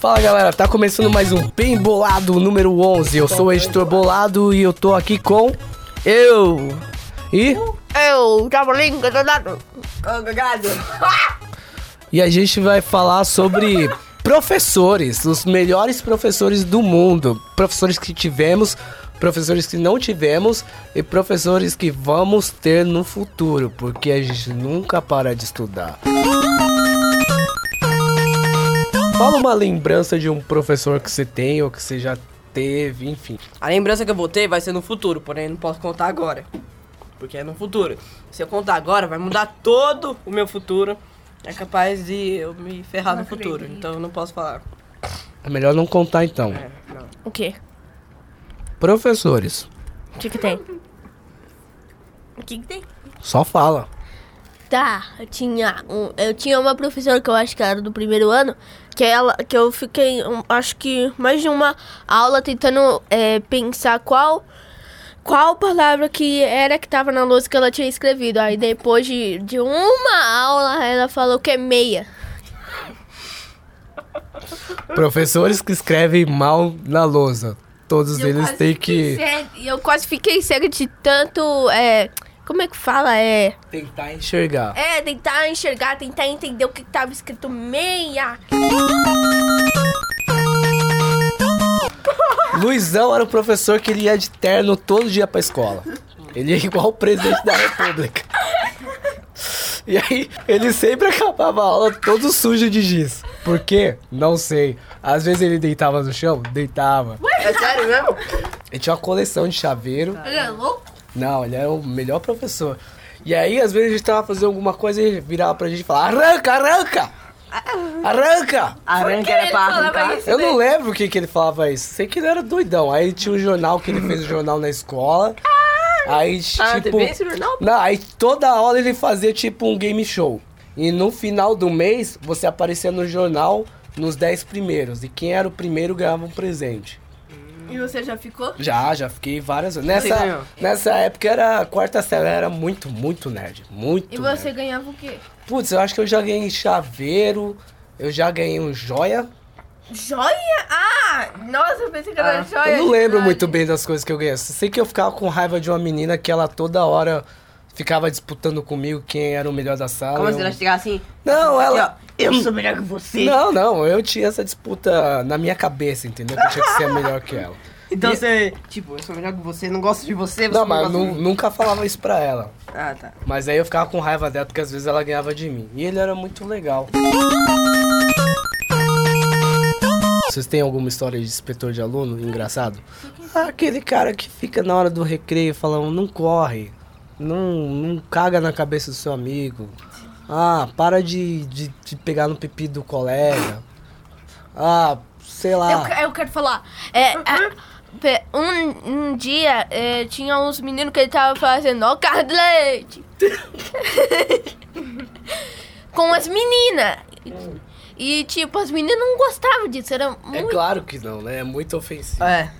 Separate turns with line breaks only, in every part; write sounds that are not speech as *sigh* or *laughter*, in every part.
Fala galera, tá começando mais um Bem Bolado número 11. Eu sou o editor Bolado e eu tô aqui com eu e
Eu, Traveling, Gadadado. *laughs*
e a gente vai falar sobre professores, os melhores professores do mundo, professores que tivemos, professores que não tivemos e professores que vamos ter no futuro, porque a gente nunca para de estudar. Fala uma lembrança de um professor que você tem ou que você já teve, enfim.
A lembrança que eu vou ter vai ser no futuro, porém não posso contar agora. Porque é no futuro. Se eu contar agora, vai mudar todo o meu futuro. É capaz de eu me ferrar no futuro. Então eu não posso falar.
É melhor não contar então.
É, não.
O quê?
Professores,
O que que tem? *laughs* O que que tem?
só fala.
Tá, eu tinha, um, eu tinha uma professora que eu acho que era do primeiro ano, que ela, que eu fiquei, um, acho que mais de uma aula tentando é, pensar qual, qual palavra que era que tava na lousa que ela tinha escrevido. Aí depois de, de uma aula, ela falou que é meia.
Professores que escrevem mal na lousa. Todos
Eu
eles têm que
E eu quase fiquei cega de tanto, é, como é que fala? É...
tentar enxergar.
É, tentar enxergar, tentar entender o que tava escrito meia.
Luizão era o professor que ele ia de terno todo dia pra escola. Ele ia igual o presidente da república. E aí, ele sempre acabava a aula todo sujo de giz. Por quê? Não sei. Às vezes ele deitava no chão, deitava.
É sério mesmo?
Ele tinha uma coleção de chaveiro.
Ele é louco?
Não, ele era o melhor professor. E aí, às vezes, a gente tava fazendo alguma coisa e ele virava pra gente e falava: arranca, arranca! Arranca!
Arranca era pra arrancar.
isso?
Eu não lembro o que, que ele falava isso. Sei que ele era doidão. Aí tinha um jornal que ele fez o jornal na escola. Aí,
Ah,
tipo.
Esse jornal?
Não, aí toda hora ele fazia tipo um game show. E no final do mês, você aparecia no jornal nos 10 primeiros. E quem era o primeiro ganhava um presente.
E você já ficou?
Já, já fiquei várias vezes. Nessa,
ganhou?
nessa época era quarta série, era muito, muito nerd. Muito
E você
nerd.
ganhava o quê?
Putz, eu acho que eu já ganhei chaveiro, eu já ganhei um joia.
Joia? Ah! Nossa, eu pensei que era
Ah,
joia.
Eu não lembro
verdade.
muito bem das coisas que eu ganhei. Sei que eu ficava com raiva de uma menina que ela toda hora ficava disputando comigo quem era o melhor da sala.
Como
eu-
se ela chegar assim?
Não, ela.
Eu sou melhor que você.
Não, não, eu tinha essa disputa na minha cabeça, entendeu? Que eu tinha que ser melhor que ela. *laughs*
Então
E-
você, tipo, eu sou melhor que você, não gosto de você, você
Não, mas eu nunca falava isso pra ela.
Ah, tá.
Mas aí eu ficava com raiva dela porque às vezes ela ganhava de mim. E ele era muito legal. Vocês têm alguma história de inspetor de aluno engraçado? Ah, aquele cara que fica na hora do recreio falando, não corre, não, não caga na cabeça do seu amigo. Ah, para de, de, de pegar no pipi do colega. Ah, sei
Eu,
lá.
que- eu quero falar. É, é, um, um dia é, tinha uns meninos que ele tava fazendo ó, carro de leite. *laughs* Com as meninas. E, tipo, as meninas não gostavam disso. Era
É
muito
claro que não, né? É muito ofensivo.
É.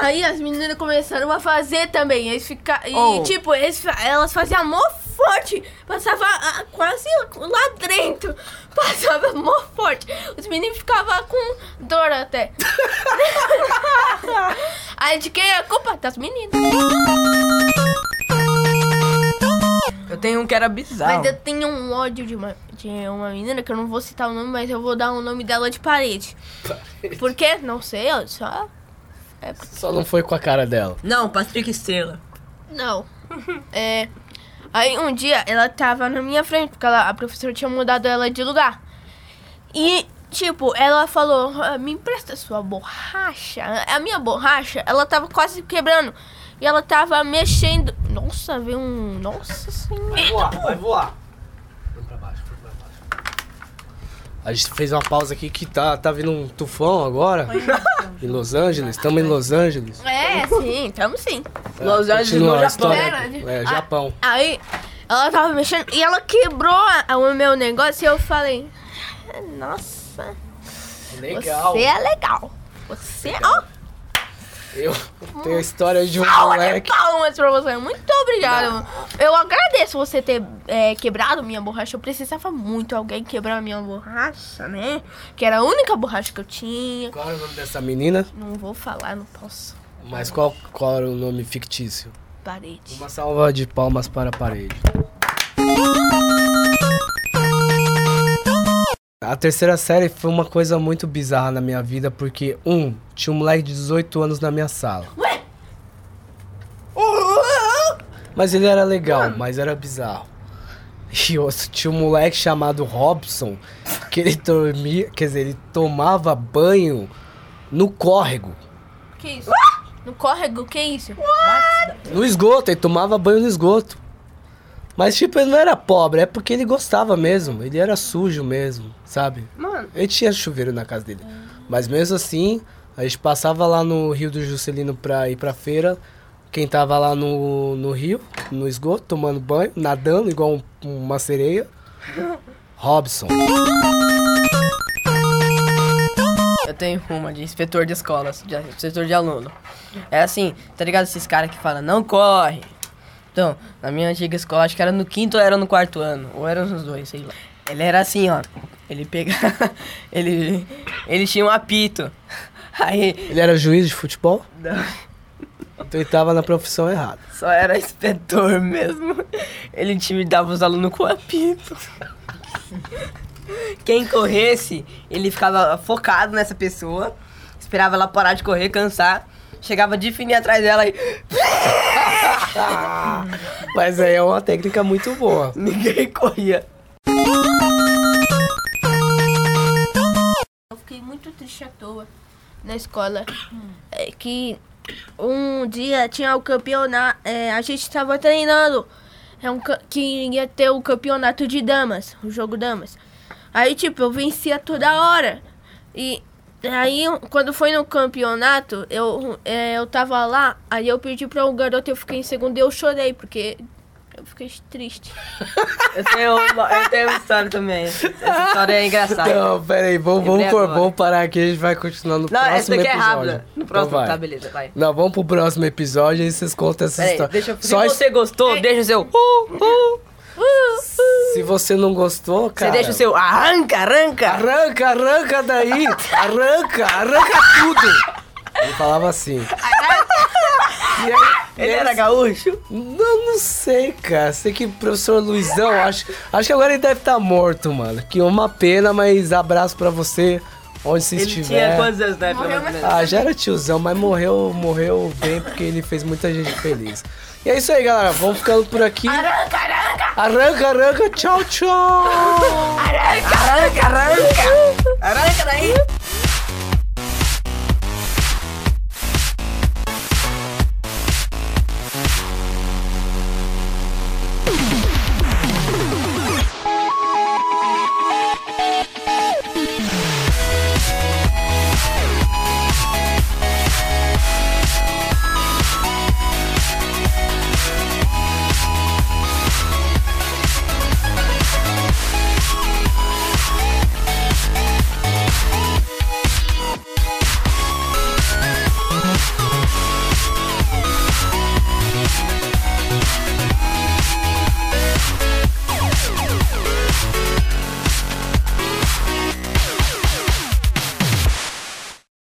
Aí as meninas começaram a fazer também. Eles fica... E
Oh.
tipo, eles, elas faziam amor forte. Passava ah, quase lá dentro. *laughs* Passava amor forte. Os meninos ficavam com dor até. *laughs* Aí de quem é a culpa? Das meninas.
Eu tenho um que era bizarro.
Mas eu tenho um ódio de uma, de uma menina que eu não vou citar o nome, mas eu vou dar o nome dela de parede. Por quê? Não sei, só. É,
Só não foi com a cara dela.
Não, Patrick Estrela.
Não. *laughs* É. Aí um dia ela tava na minha frente, porque ela, a professora tinha mudado ela de lugar. E, tipo, ela falou, "Ah, me empresta sua borracha. A minha borracha, ela tava quase quebrando. E ela tava mexendo. Nossa, veio um. Nossa senhora.
voar, vai voar. Foi pra baixo, foi pra baixo. A gente fez uma pausa aqui que tá, tá vindo um tufão agora. Em Los Angeles, estamos em Los Angeles.
É, sim, tamo sim.
Los Angeles no Japão.
É, Japão.
Aí ela tava mexendo e ela quebrou o meu negócio e eu falei. Nossa,
Legal.
você é legal. Você, ó.
Eu tenho a história de um
Palmas,
moleque.
palmas pra você. Muito obrigado. Eu agradeço você ter é, quebrado minha borracha. Eu precisava muito alguém quebrar minha borracha, né? Que era a única borracha que eu tinha.
Qual era o nome dessa menina?
Não vou falar, não posso.
Mas qual, qual era o nome fictício?
Parede.
Uma salva de palmas para a parede. A terceira série foi uma coisa muito bizarra na minha vida, porque, um, tinha um moleque de 18 anos na minha sala.
Ué?
Mas ele era legal, mas era bizarro. E outro, tinha um moleque chamado Robson, que ele dormia, quer dizer, ele tomava banho no córrego.
Que isso? No córrego, que isso?
No esgoto, ele tomava banho no esgoto. Mas, tipo, ele não era pobre, é porque ele gostava mesmo. Ele era sujo mesmo, sabe?
Mano.
Ele tinha chuveiro na casa dele. Mas mesmo assim, a gente passava lá no Rio do Juscelino pra ir pra feira. Quem tava lá no, no rio, no esgoto, tomando banho, nadando igual um- uma sereia. Robson.
Eu tenho uma de inspetor de escolas, de inspetor de aluno. É assim, tá ligado esses caras que falam, não corre. Então, na minha antiga escola, acho que era no quinto ou era no quarto ano, ou eram nos dois, sei lá. Ele era assim, ó. Ele pegava. *laughs* ele. Ele tinha um apito. *laughs* Aí.
Ele era juiz de futebol?
não,
Então ele tava na profissão errada.
Só era inspetor mesmo. Ele intimidava os alunos com apito. *laughs* Quem corresse, ele ficava focado nessa pessoa, esperava ela parar de correr, cansar, chegava de fininho atrás dela e *laughs*
Mas aí é uma técnica muito boa.
ninguém corria.
Eu fiquei muito triste à toa na escola. É que um dia tinha o campeonato. é, a gente estava treinando. É um, que ia ter o campeonato de damas, o jogo damas. Aí, tipo, eu vencia toda hora. E aí, quando foi no campeonato, eu, é, eu tava lá, aí eu perdi pra um garoto e eu fiquei em segundo e eu chorei, porque eu fiquei triste. *laughs*
Eu tenho uma, eu tenho uma história também. Essa história é engraçada.
Não, pera aí, vamos, vamos,
agora.
vamos parar aqui, a gente vai continuar no
Não, essa
próximo
daqui é
episódio.
rápida. No
Então
próximo,
vai.
tá, beleza, vai.
Não, vamos pro próximo episódio e vocês contam essa
Peraí,
história.
deixa eu... Se
Só
você gostou, deixa o seu... *laughs* Uh, uh.
Se você não gostou,
Você
cara.
deixa o seu arranca, arranca.
Arranca, arranca daí! Arranca, arranca tudo! Ele falava assim. *laughs* E aí,
Ele
e
era
aí-
gaúcho?
Não, não sei, cara. Sei que o professor Luizão, acho, acho que agora ele deve estar morto, mano. Que uma pena, mas abraço pra você, onde você
Ele
estiver.
tinha quantos anos na época?
Ah, já era tiozão, mas morreu, morreu bem porque ele fez muita gente feliz. E é isso aí, galera. Vamos ficando por aqui.
Arranca, arranca!
Arranca, arranca. Tchau, tchau.
Arranca, arranca! Arranca daí!